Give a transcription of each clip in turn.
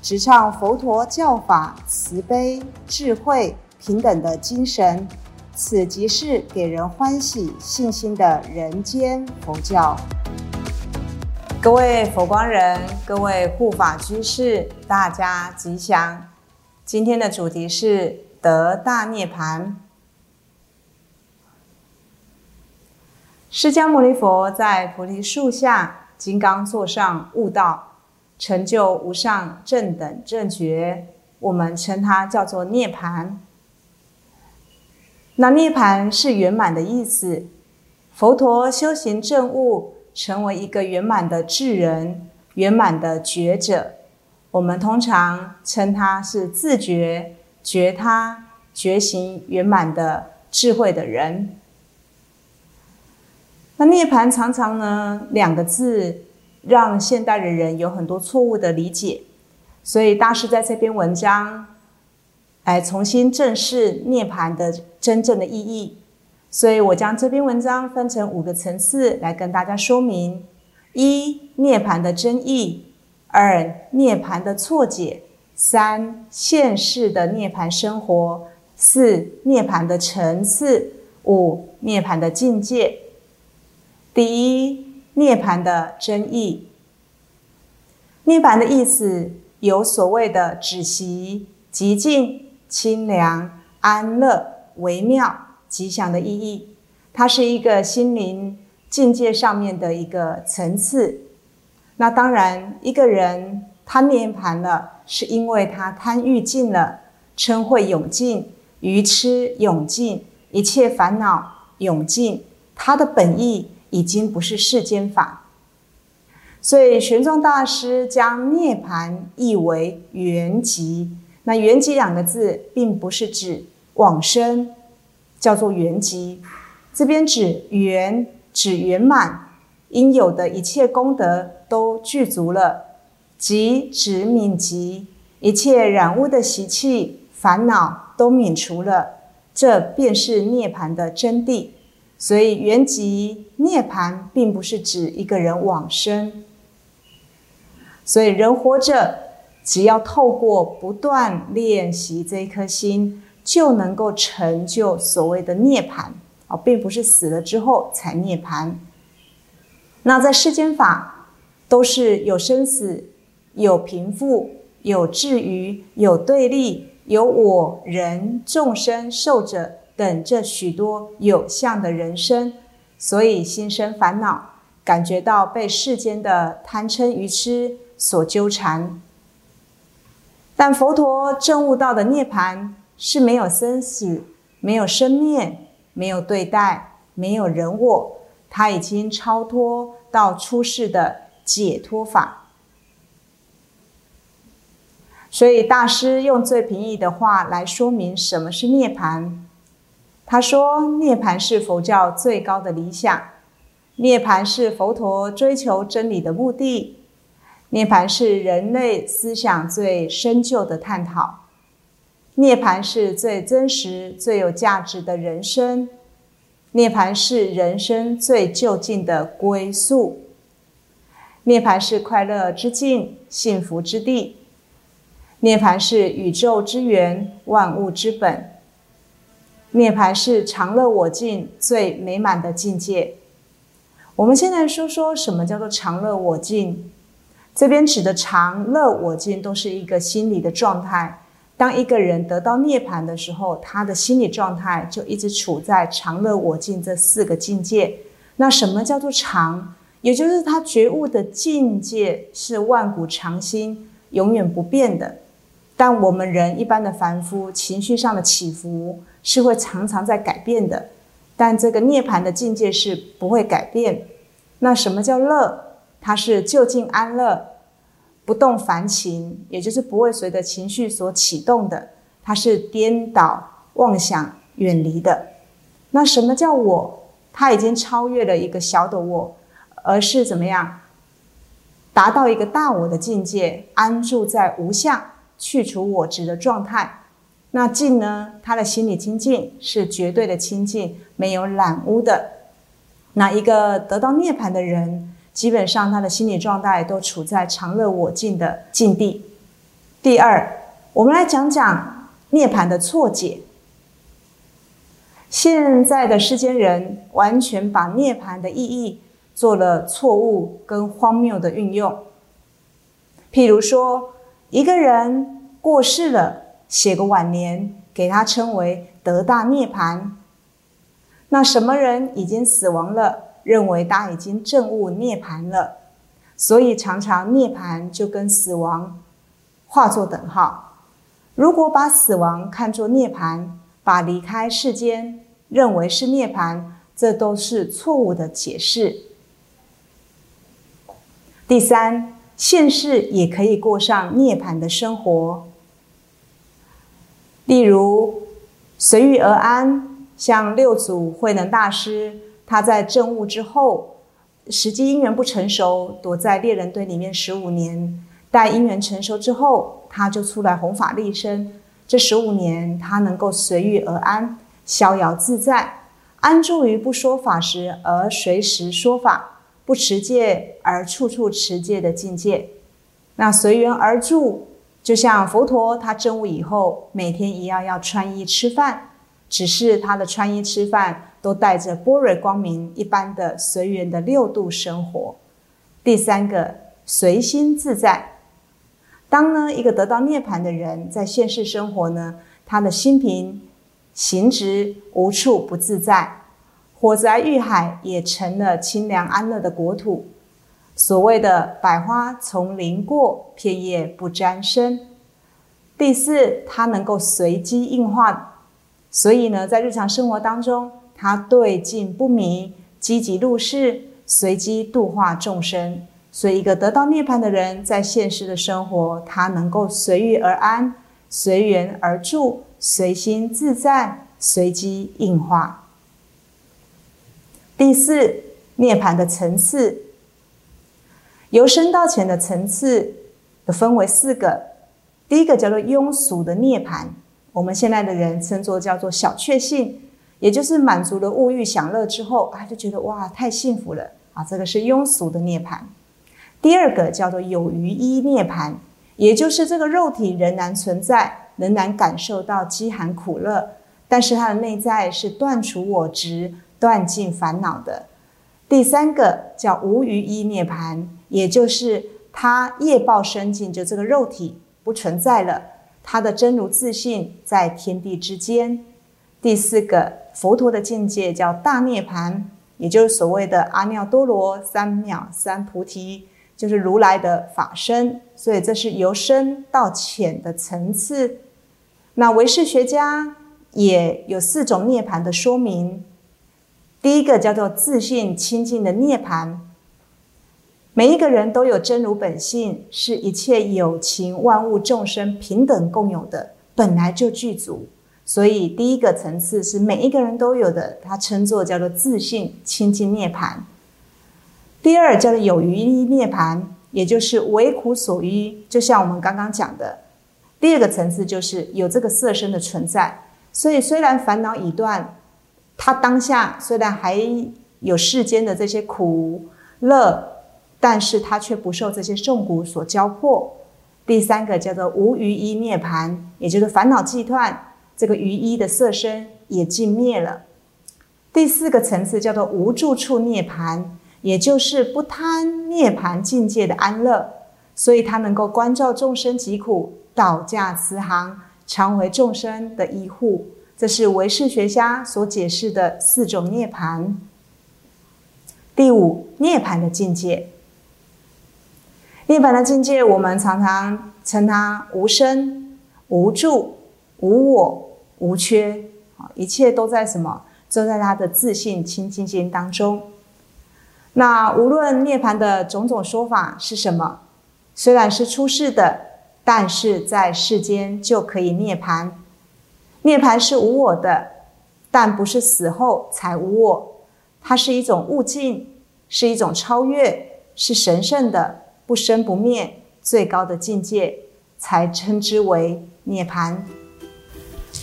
直唱佛陀教法慈悲、智慧、平等的精神，此即是给人欢喜、信心的人间佛教。各位佛光人，各位护法居士，大家吉祥！今天的主题是得大涅盘。释迦牟尼佛在菩提树下金刚座上悟道。成就无上正等正觉，我们称它叫做涅盘。那涅盘是圆满的意思。佛陀修行正悟，成为一个圆满的智人、圆满的觉者。我们通常称他是自觉、觉他、觉行圆满的智慧的人。那涅盘常常呢，两个字。让现代的人有很多错误的理解，所以大师在这篇文章来重新正视涅槃的真正的意义。所以我将这篇文章分成五个层次来跟大家说明：一、涅槃的真意；二、涅槃的错解；三、现世的涅槃生活；四、涅槃的层次；五、涅槃的境界。第一。涅盘的真意，涅盘的意思有所谓的止息、极静、清凉、安乐、微妙、吉祥的意义。它是一个心灵境界上面的一个层次。那当然，一个人他涅盘了，是因为他贪欲尽了，嗔恚永尽，愚痴永尽，一切烦恼永尽。他的本意。已经不是世间法，所以玄奘大师将涅盘译为圆寂。那圆寂两个字，并不是指往生，叫做圆寂。这边指圆，指圆满，应有的一切功德都具足了；即指泯极，一切染污的习气、烦恼都免除了。这便是涅盘的真谛。所以，圆寂涅盘并不是指一个人往生。所以，人活着，只要透过不断练习这一颗心，就能够成就所谓的涅盘啊，并不是死了之后才涅盘。那在世间法，都是有生死、有贫富、有智愚、有对立、有我人众生受者。等这许多有相的人生，所以心生烦恼，感觉到被世间的贪嗔愚痴所纠缠。但佛陀证悟到的涅盘是没有生死，没有生灭，没有对待，没有人我，他已经超脱到出世的解脱法。所以大师用最平易的话来说明什么是涅盘。他说：“涅盘是佛教最高的理想，涅盘是佛陀追求真理的目的，涅盘是人类思想最深究的探讨，涅盘是最真实、最有价值的人生，涅盘是人生最就近的归宿，涅盘是快乐之境、幸福之地，涅盘是宇宙之源、万物之本。”涅槃是常乐我净最美满的境界。我们现在说说什么叫做常乐我净？这边指的常乐我净都是一个心理的状态。当一个人得到涅槃的时候，他的心理状态就一直处在常乐我净这四个境界。那什么叫做常？也就是他觉悟的境界是万古常新、永远不变的。但我们人一般的凡夫情绪上的起伏。是会常常在改变的，但这个涅槃的境界是不会改变。那什么叫乐？它是就近安乐，不动凡情，也就是不会随着情绪所启动的，它是颠倒妄想、远离的。那什么叫我？它已经超越了一个小的我，而是怎么样？达到一个大我的境界，安住在无相、去除我执的状态。那静呢？他的心理清净是绝对的清净，没有染污的。那一个得到涅槃的人，基本上他的心理状态都处在常乐我净的境地。第二，我们来讲讲涅槃的错解。现在的世间人完全把涅槃的意义做了错误跟荒谬的运用。譬如说，一个人过世了。写个晚年，给他称为得大涅盘。那什么人已经死亡了，认为他已经证悟涅盘了，所以常常涅盘就跟死亡化作等号。如果把死亡看作涅盘，把离开世间认为是涅盘，这都是错误的解释。第三，现世也可以过上涅槃的生活。例如随遇而安，像六祖慧能大师，他在证悟之后，时机因缘不成熟，躲在猎人堆里面十五年。待因缘成熟之后，他就出来弘法立身。这十五年，他能够随遇而安，逍遥自在，安住于不说法时而随时说法，不持戒而处处持戒的境界。那随缘而住。就像佛陀，他证悟以后，每天一样要穿衣吃饭，只是他的穿衣吃饭都带着般若光明一般的随缘的六度生活。第三个，随心自在。当呢一个得到涅盘的人，在现世生活呢，他的心平，行直，无处不自在，火灾遇海也成了清凉安乐的国土。所谓的百花丛林过，片叶不沾身。第四，它能够随机应化，所以呢，在日常生活当中，它对境不迷，积极入世，随机度化众生。所以，一个得到涅槃的人，在现实的生活，他能够随遇而安，随缘而住，随心自在，随机应化。第四，涅槃的层次。由深到浅的层次，分为四个。第一个叫做庸俗的涅槃，我们现在的人称作叫做小确幸，也就是满足了物欲享乐之后，啊，就觉得哇，太幸福了啊，这个是庸俗的涅槃。第二个叫做有余一涅槃，也就是这个肉体仍然存在，仍然感受到饥寒苦乐，但是它的内在是断除我执、断尽烦恼的。第三个叫无余一涅槃。也就是他业报生尽，就这个肉体不存在了，他的真如自信在天地之间。第四个佛陀的境界叫大涅盘，也就是所谓的阿耨多罗三藐三菩提，就是如来的法身。所以这是由深到浅的层次。那唯识学家也有四种涅盘的说明。第一个叫做自信清净的涅盘。每一个人都有真如本性，是一切有情万物众生平等共有的，本来就具足。所以第一个层次是每一个人都有的，它称作叫做自信清净涅盘。第二叫做有余涅盘，也就是为苦所依。就像我们刚刚讲的，第二个层次就是有这个色身的存在。所以虽然烦恼已断，他当下虽然还有世间的这些苦乐。但是他却不受这些重谷所交迫。第三个叫做无余一涅盘，也就是烦恼既断，这个余一的色身也尽灭了。第四个层次叫做无住处涅盘，也就是不贪涅盘境界的安乐，所以他能够关照众生疾苦，导驾慈航，常为众生的依护。这是唯识学家所解释的四种涅槃。第五，涅槃的境界。涅槃的境界，我们常常称它无生、无住、无我、无缺，啊，一切都在什么？都在他的自信清净心当中。那无论涅槃的种种说法是什么，虽然是出世的，但是在世间就可以涅槃。涅槃是无我的，但不是死后才无我，它是一种悟境，是一种超越，是神圣的，不生不灭，最高的境界，才称之为涅槃。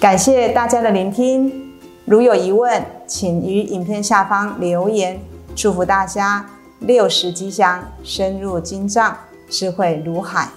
感谢大家的聆听，如有疑问，请于影片下方留言。祝福大家六十吉祥，深入经藏，智慧如海。